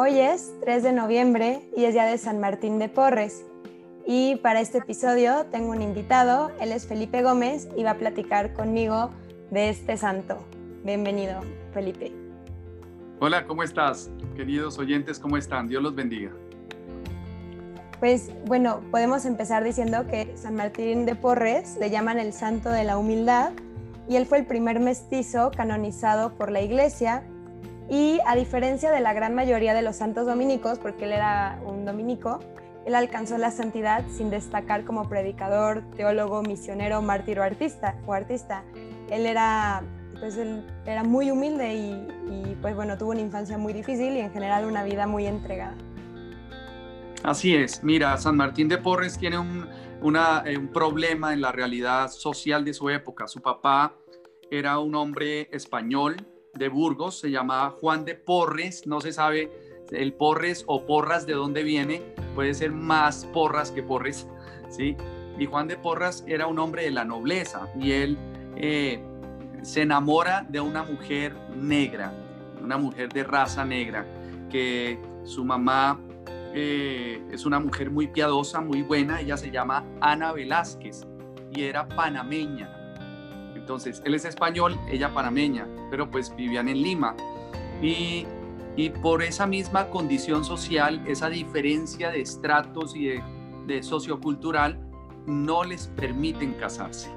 Hoy es 3 de noviembre y es día de San Martín de Porres. Y para este episodio tengo un invitado, él es Felipe Gómez y va a platicar conmigo de este santo. Bienvenido, Felipe. Hola, ¿cómo estás? Queridos oyentes, ¿cómo están? Dios los bendiga. Pues bueno, podemos empezar diciendo que San Martín de Porres le llaman el santo de la humildad y él fue el primer mestizo canonizado por la iglesia y a diferencia de la gran mayoría de los santos dominicos, porque él era un dominico, él alcanzó la santidad sin destacar como predicador, teólogo, misionero, mártir o artista. O artista. Él era, pues él era muy humilde y, pues bueno, tuvo una infancia muy difícil y en general una vida muy entregada. Así es, mira, San Martín de Porres tiene un, eh, un problema en la realidad social de su época. Su papá era un hombre español de Burgos, se llamaba Juan de Porres, no se sabe el Porres o Porras de dónde viene, puede ser más Porras que Porres, ¿sí? Y Juan de Porras era un hombre de la nobleza y él eh, se enamora de una mujer negra, una mujer de raza negra, que su mamá eh, es una mujer muy piadosa, muy buena, ella se llama Ana Velázquez y era panameña. Entonces, él es español, ella panameña, pero pues vivían en Lima. Y, y por esa misma condición social, esa diferencia de estratos y de, de sociocultural, no les permiten casarse.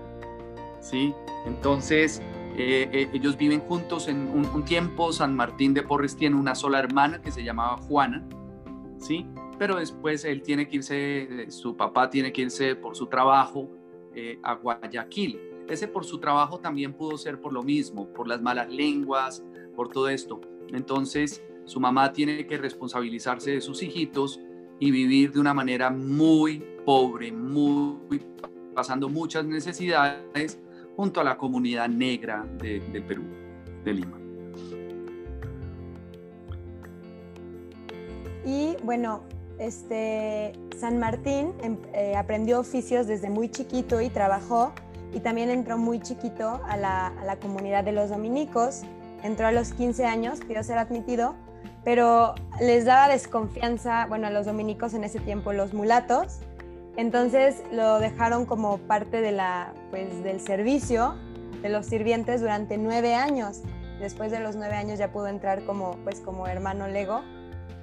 ¿Sí? Entonces, eh, eh, ellos viven juntos en un, tiempo. San Martín de Porres tiene una sola hermana que se llamaba Juana, ¿sí? Pero después él tiene que irse, su papá tiene que irse por su trabajo eh, a Guayaquil. Ese por su trabajo también pudo ser por lo mismo, por las malas lenguas, por todo esto. Entonces, su mamá tiene que responsabilizarse de sus hijitos y vivir de una manera muy pobre, muy pasando muchas necesidades junto a la comunidad negra de, Perú, de Lima. Y bueno, este, San Martín em, eh, aprendió oficios desde muy chiquito y trabajó y también entró muy chiquito a la, a la, comunidad de los dominicos. Entró a los 15 años, pidió ser admitido, pero les daba desconfianza, bueno, a los dominicos en ese tiempo, los mulatos. Entonces lo dejaron como parte de la, pues, del servicio de los sirvientes durante nueve años. Después de los nueve años ya pudo entrar como, pues, como hermano lego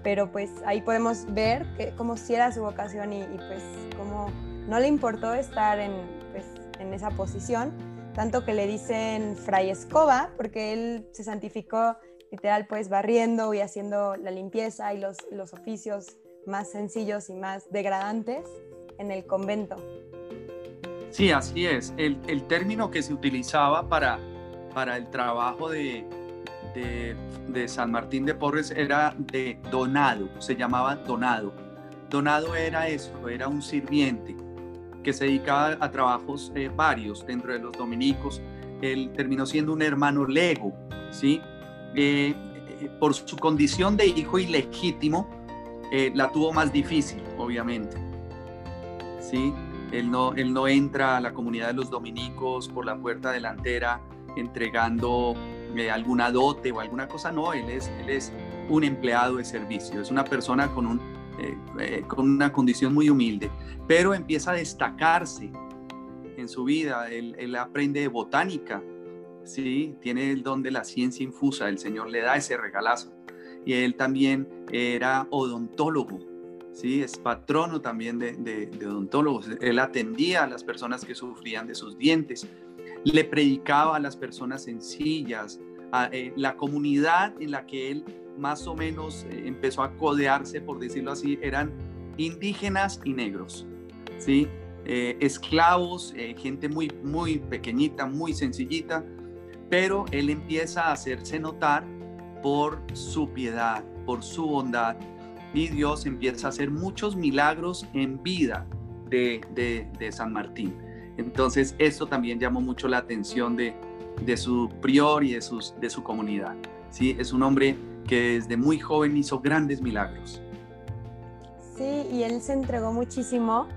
pero pues ahí podemos ver que, cómo si era su vocación y, y, pues cómo no le importó estar en, en esa posición, tanto que le dicen Fray Escoba, porque él se santificó literal pues barriendo y haciendo la limpieza y los, los oficios más sencillos y más degradantes en el convento. Sí, así es. El, el término que se utilizaba para, para el trabajo de, de, de, San Martín de Porres era de donado, se llamaba donado. Donado era eso, era un sirviente que se dedicaba a trabajos eh, varios dentro de los dominicos. Él terminó siendo un hermano lego, ¿sí? Eh, eh, por su condición de hijo ilegítimo, la tuvo más difícil, obviamente. ¿Sí? Él no, él no entra a la comunidad de los dominicos por la puerta delantera entregando alguna dote o alguna cosa, no, él es, él es un empleado de servicio, es una persona con, un, eh, eh, con una condición muy humilde, pero empieza a destacarse en su vida, él, aprende botánica, ¿sí? tiene el don de la ciencia infusa, el Señor le da ese regalazo, y él también era odontólogo, ¿sí? es patrono también de odontólogos, él atendía a las personas que sufrían de sus dientes, le predicaba a las personas sencillas, eh, la comunidad en la que él más o menos eh, empezó a codearse, por decirlo así, eran indígenas y negros, ¿sí? Eh, esclavos, gente muy, muy pequeñita, muy sencillita, pero él empieza a hacerse notar por su piedad, por su bondad, y Dios empieza a hacer muchos milagros en vida de, de, de San Martín. Entonces, esto también llamó mucho la atención de, de su prior y de, sus, de su comunidad. ¿sí? Es un hombre que desde muy joven hizo grandes milagros. Sí, y él se entregó muchísimo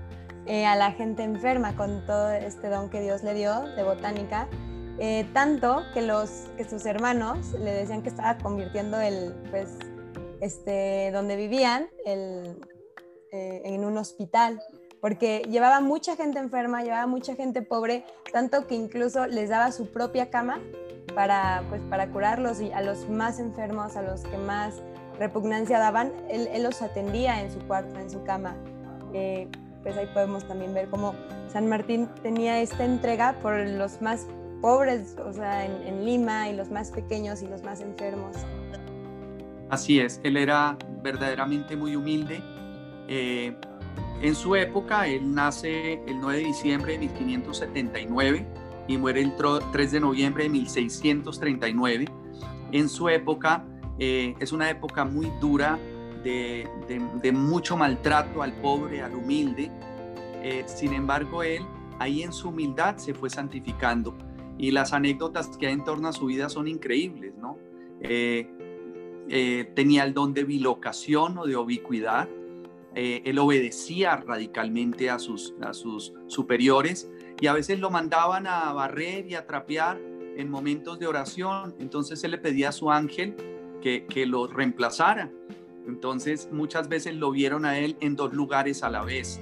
eh, a la gente enferma con todo este don que Dios le dio de botánica, eh, tanto que, los, que sus hermanos le decían que estaba convirtiendo el, pues, este, donde vivían, el, eh, en un hospital, porque llevaba mucha gente enferma, llevaba mucha gente pobre, tanto que incluso les daba su propia cama para, pues, para curarlos y a los más enfermos, a los que más repugnancia daban, él, los atendía en su cuarto, en su cama. Eh, pues ahí podemos también ver cómo San Martín tenía esta entrega por los más pobres, o sea, en, Lima, y los más pequeños y los más enfermos. Así es, él era verdaderamente muy humilde. Eh, en su época, él nace el 9 de diciembre de 1579 y muere el 3 de noviembre de 1639. En su época, eh, es una época muy dura de, mucho maltrato al pobre, al humilde. Eh, sin embargo, él ahí en su humildad se fue santificando y las anécdotas que hay en torno a su vida son increíbles, ¿no? Eh, tenía el don de bilocación o de ubicuidad. Él obedecía radicalmente a sus, superiores y a veces lo mandaban a barrer y a trapear en momentos de oración. Entonces él le pedía a su ángel que, que lo reemplazara. Entonces muchas veces lo vieron a él en dos lugares a la vez.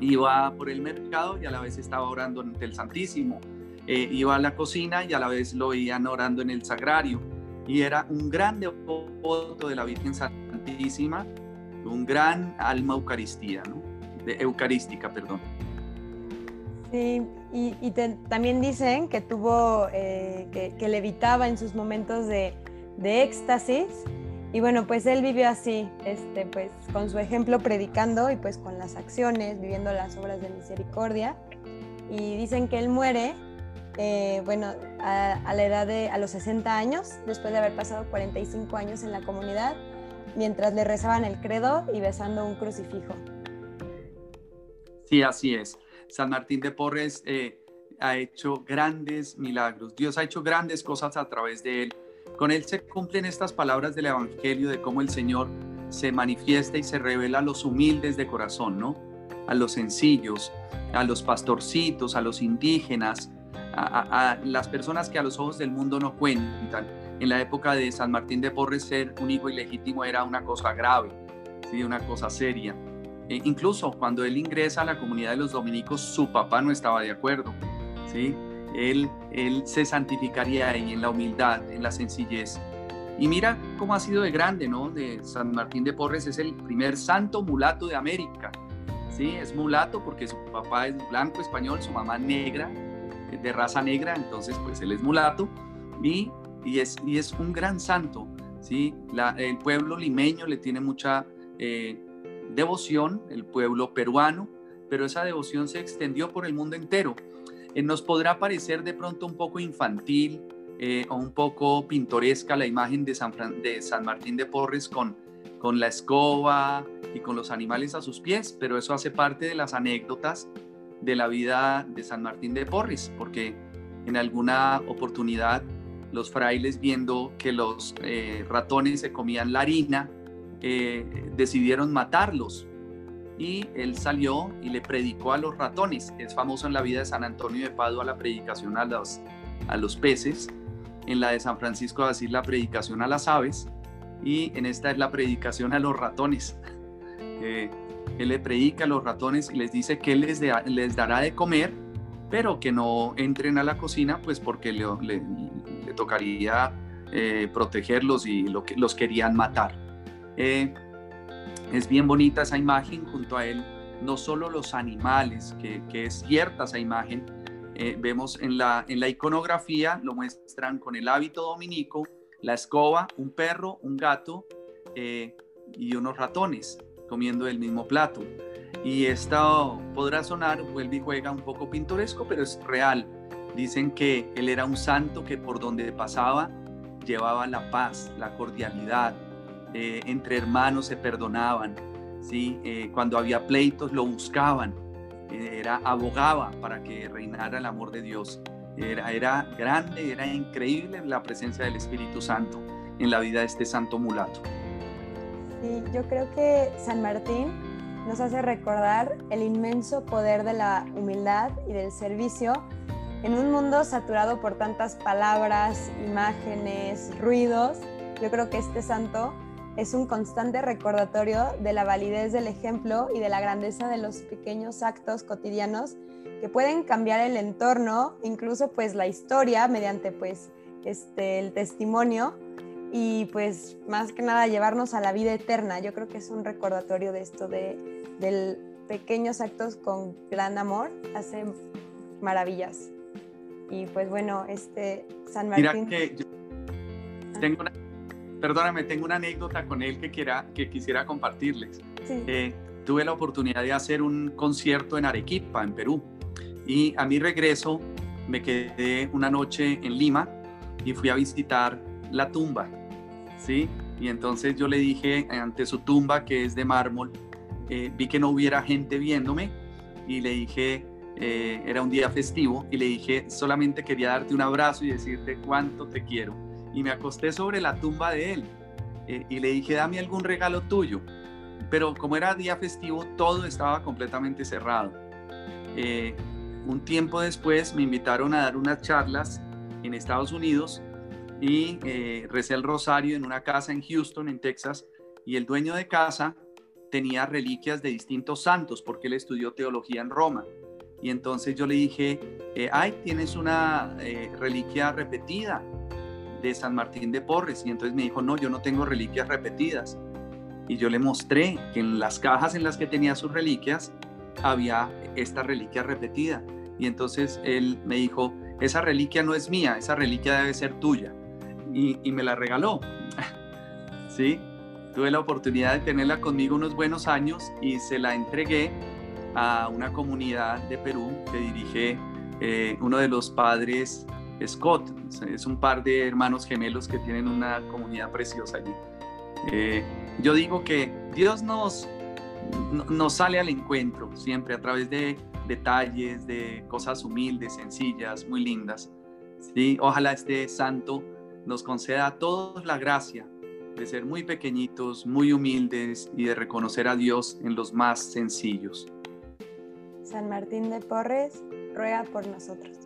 Iba por el mercado y a la vez estaba orando ante el Santísimo. Eh, iba a la cocina y a la vez lo veían orando en el sagrario. Y era un gran devoto de la Virgen Santísima, un gran alma eucaristía, de, eucarística, perdón. Sí, y, también dicen que tuvo, eh, que, que levitaba en sus momentos de, de éxtasis. Y bueno, pues él vivió así, este, pues con su ejemplo predicando y pues con las acciones, viviendo las obras de misericordia. Y dicen que él muere, eh, bueno, a, la edad de, a los 60 años, después de haber pasado 45 años en la comunidad, mientras le rezaban el credo y besando un crucifijo. Sí, así es. San Martín de Porres eh, ha hecho grandes milagros. Dios ha hecho grandes cosas a través de él con él se cumplen estas palabras del Evangelio de cómo el Señor se manifiesta y se revela a los humildes de corazón, ¿no? A los sencillos, a los pastorcitos, a los indígenas, a, las personas que a los ojos del mundo no cuentan. En la época de San Martín de Porres, ser un hijo ilegítimo era una cosa grave, ¿sí? una cosa seria. E incluso cuando él ingresa a la comunidad de los dominicos, su papá no estaba de acuerdo. ¿sí? Él, él se santificaría ahí en la humildad, en la sencillez. Y mira cómo ha sido de grande, ¿no? De San Martín de Porres es el primer santo mulato de América. Sí, es mulato porque su papá es blanco español, su mamá negra, de raza negra, entonces pues él es mulato y, y, es, y es un gran santo. ¿sí? el pueblo limeño le tiene mucha eh, devoción, el pueblo peruano, pero esa devoción se extendió por el mundo entero. Eh, nos podrá parecer de pronto un poco infantil eh, o un poco pintoresca la imagen de San, de San Martín de Porres con, con la escoba y con los animales a sus pies, pero eso hace parte de las anécdotas de la vida de San Martín de Porres, porque en alguna oportunidad los frailes viendo que los eh, ratones se comían la harina, decidieron matarlos y él salió y le predicó a los ratones. Es famoso en la vida de San Antonio de Padua la predicación a los, a los peces, en la de San Francisco de Asís la predicación a las aves y en esta es la predicación a los ratones. Eh, él le predica a los ratones y les dice que les, les dará de comer, pero que no entren a la cocina, pues porque le, tocaría eh, protegerlos y los querían matar. Eh, es bien bonita esa imagen junto a él, no solo los animales, que, es cierta esa imagen, eh, vemos en la, en la iconografía, lo muestran con el hábito dominico, la escoba, un perro, un gato y unos ratones comiendo el mismo plato. Y esto podrá sonar, vuelve y juega un poco pintoresco, pero es real. Dicen que él era un santo que por donde pasaba llevaba la paz, la cordialidad, eh, entre hermanos se perdonaban, ¿sí? Eh, cuando había pleitos lo buscaban, eh, era, abogaba para que reinara el amor de Dios. Era, era grande, era increíble la presencia del Espíritu Santo en la vida de este santo mulato. Sí, yo creo que San Martín nos hace recordar el inmenso poder de la humildad y del servicio en un mundo saturado por tantas palabras, imágenes, ruidos. Yo creo que este santo es un constante recordatorio de la validez del ejemplo y de la grandeza de los pequeños actos cotidianos que pueden cambiar el entorno, incluso pues la historia mediante pues este, el testimonio y pues más que nada llevarnos a la vida eterna. Yo creo que es un recordatorio de esto, de, pequeños actos con gran amor, hacen maravillas. Y pues bueno, este San Martín... Mira que yo tengo una, perdóname, tengo una anécdota con él que, quiera, que quisiera compartirles. Eh, tuve la oportunidad de hacer un concierto en Arequipa, en Perú, y a mi regreso me quedé una noche en Lima y fui a visitar la tumba, ¿sí? Y entonces yo le dije ante su tumba, que es de mármol, eh, vi que no hubiera gente viéndome y le dije, eh, era un día festivo, y le dije, solamente quería darte un abrazo y decirte cuánto te quiero. Y me acosté sobre la tumba de él eh, y le dije, dame algún regalo tuyo. Pero como era día festivo, todo estaba completamente cerrado. un tiempo después me invitaron a dar unas charlas en Estados Unidos y eh, recé el rosario en una casa en Houston, en Texas, y el dueño de casa tenía reliquias de distintos santos porque él estudió teología en Roma. Y entonces yo le dije, eh, ay, tienes una eh, reliquia repetida de San Martín de Porres. Y entonces me dijo, no, yo no tengo reliquias repetidas. Y yo le mostré que en las cajas en las que tenía sus reliquias había esta reliquia repetida. Y entonces él me dijo, esa reliquia no es mía, esa reliquia debe ser tuya. Y, me la regaló. ¿Sí? Tuve la oportunidad de tenerla conmigo unos buenos años y se la entregué a una comunidad de Perú que dirige eh, uno de los padres Scott. Es un par de hermanos gemelos que tienen una comunidad preciosa allí. Eh, yo digo que Dios nos, nos sale al encuentro siempre a través de detalles, de cosas humildes, sencillas, muy lindas. ¿sí? Ojalá este santo nos conceda a todos la gracia de ser muy pequeñitos, muy humildes y de reconocer a Dios en los más sencillos. San Martín de Porres ruega por nosotros.